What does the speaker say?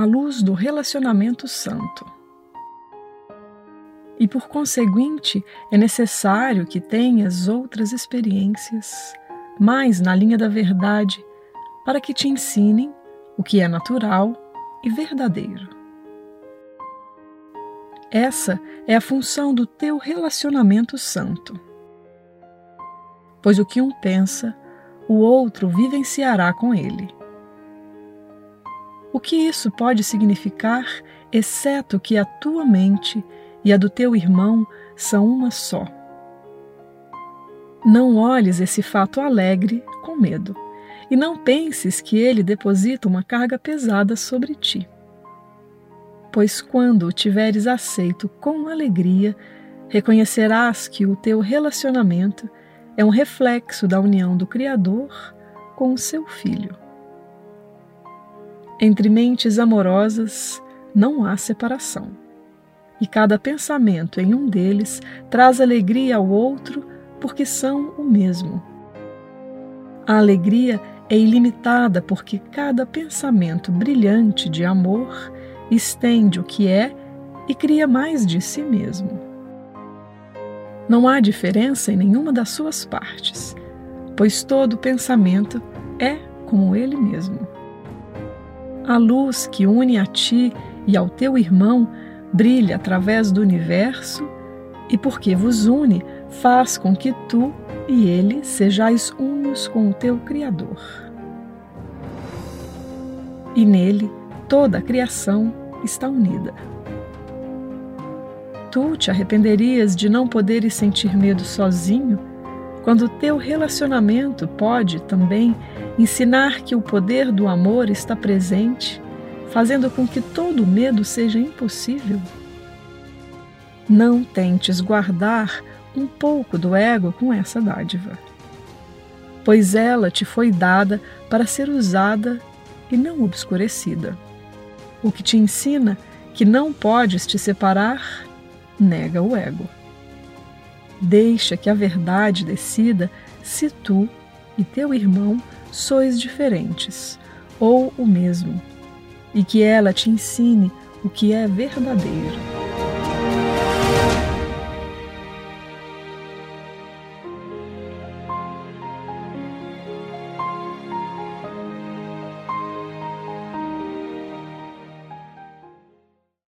à luz do relacionamento santo. E por conseguinte, é necessário que tenhas outras experiências, mais na linha da verdade, para que te ensinem o que é natural e verdadeiro. Essa é a função do teu relacionamento santo. Pois o que um pensa, o outro vivenciará com ele. O que isso pode significar, exceto que a tua mente e a do teu irmão são uma só? Não olhes esse fato alegre com medo e não penses que ele deposita uma carga pesada sobre ti. Pois quando o tiveres aceito com alegria, reconhecerás que o teu relacionamento é um reflexo da união do Criador com o seu Filho. Entre mentes amorosas não há separação, e cada pensamento em um deles traz alegria ao outro porque são o mesmo. A alegria é ilimitada porque cada pensamento brilhante de amor estende o que é e cria mais de si mesmo. Não há diferença em nenhuma das suas partes, pois todo pensamento é como ele mesmo. A luz que une a ti e ao teu irmão brilha através do universo e, porque vos une, faz com que tu e ele sejais unos com o teu Criador. E nele toda a criação está unida. Tu te arrependerias de não poderes sentir medo sozinho, quando o teu relacionamento pode também ensinar que o poder do amor está presente, fazendo com que todo medo seja impossível? Não tentes guardar um pouco do ego com essa dádiva, pois ela te foi dada para ser usada e não obscurecida. O que te ensina que não podes te separar nega o ego. Deixa que a verdade decida se tu e teu irmão sois diferentes ou o mesmo, e que ela te ensine o que é verdadeiro.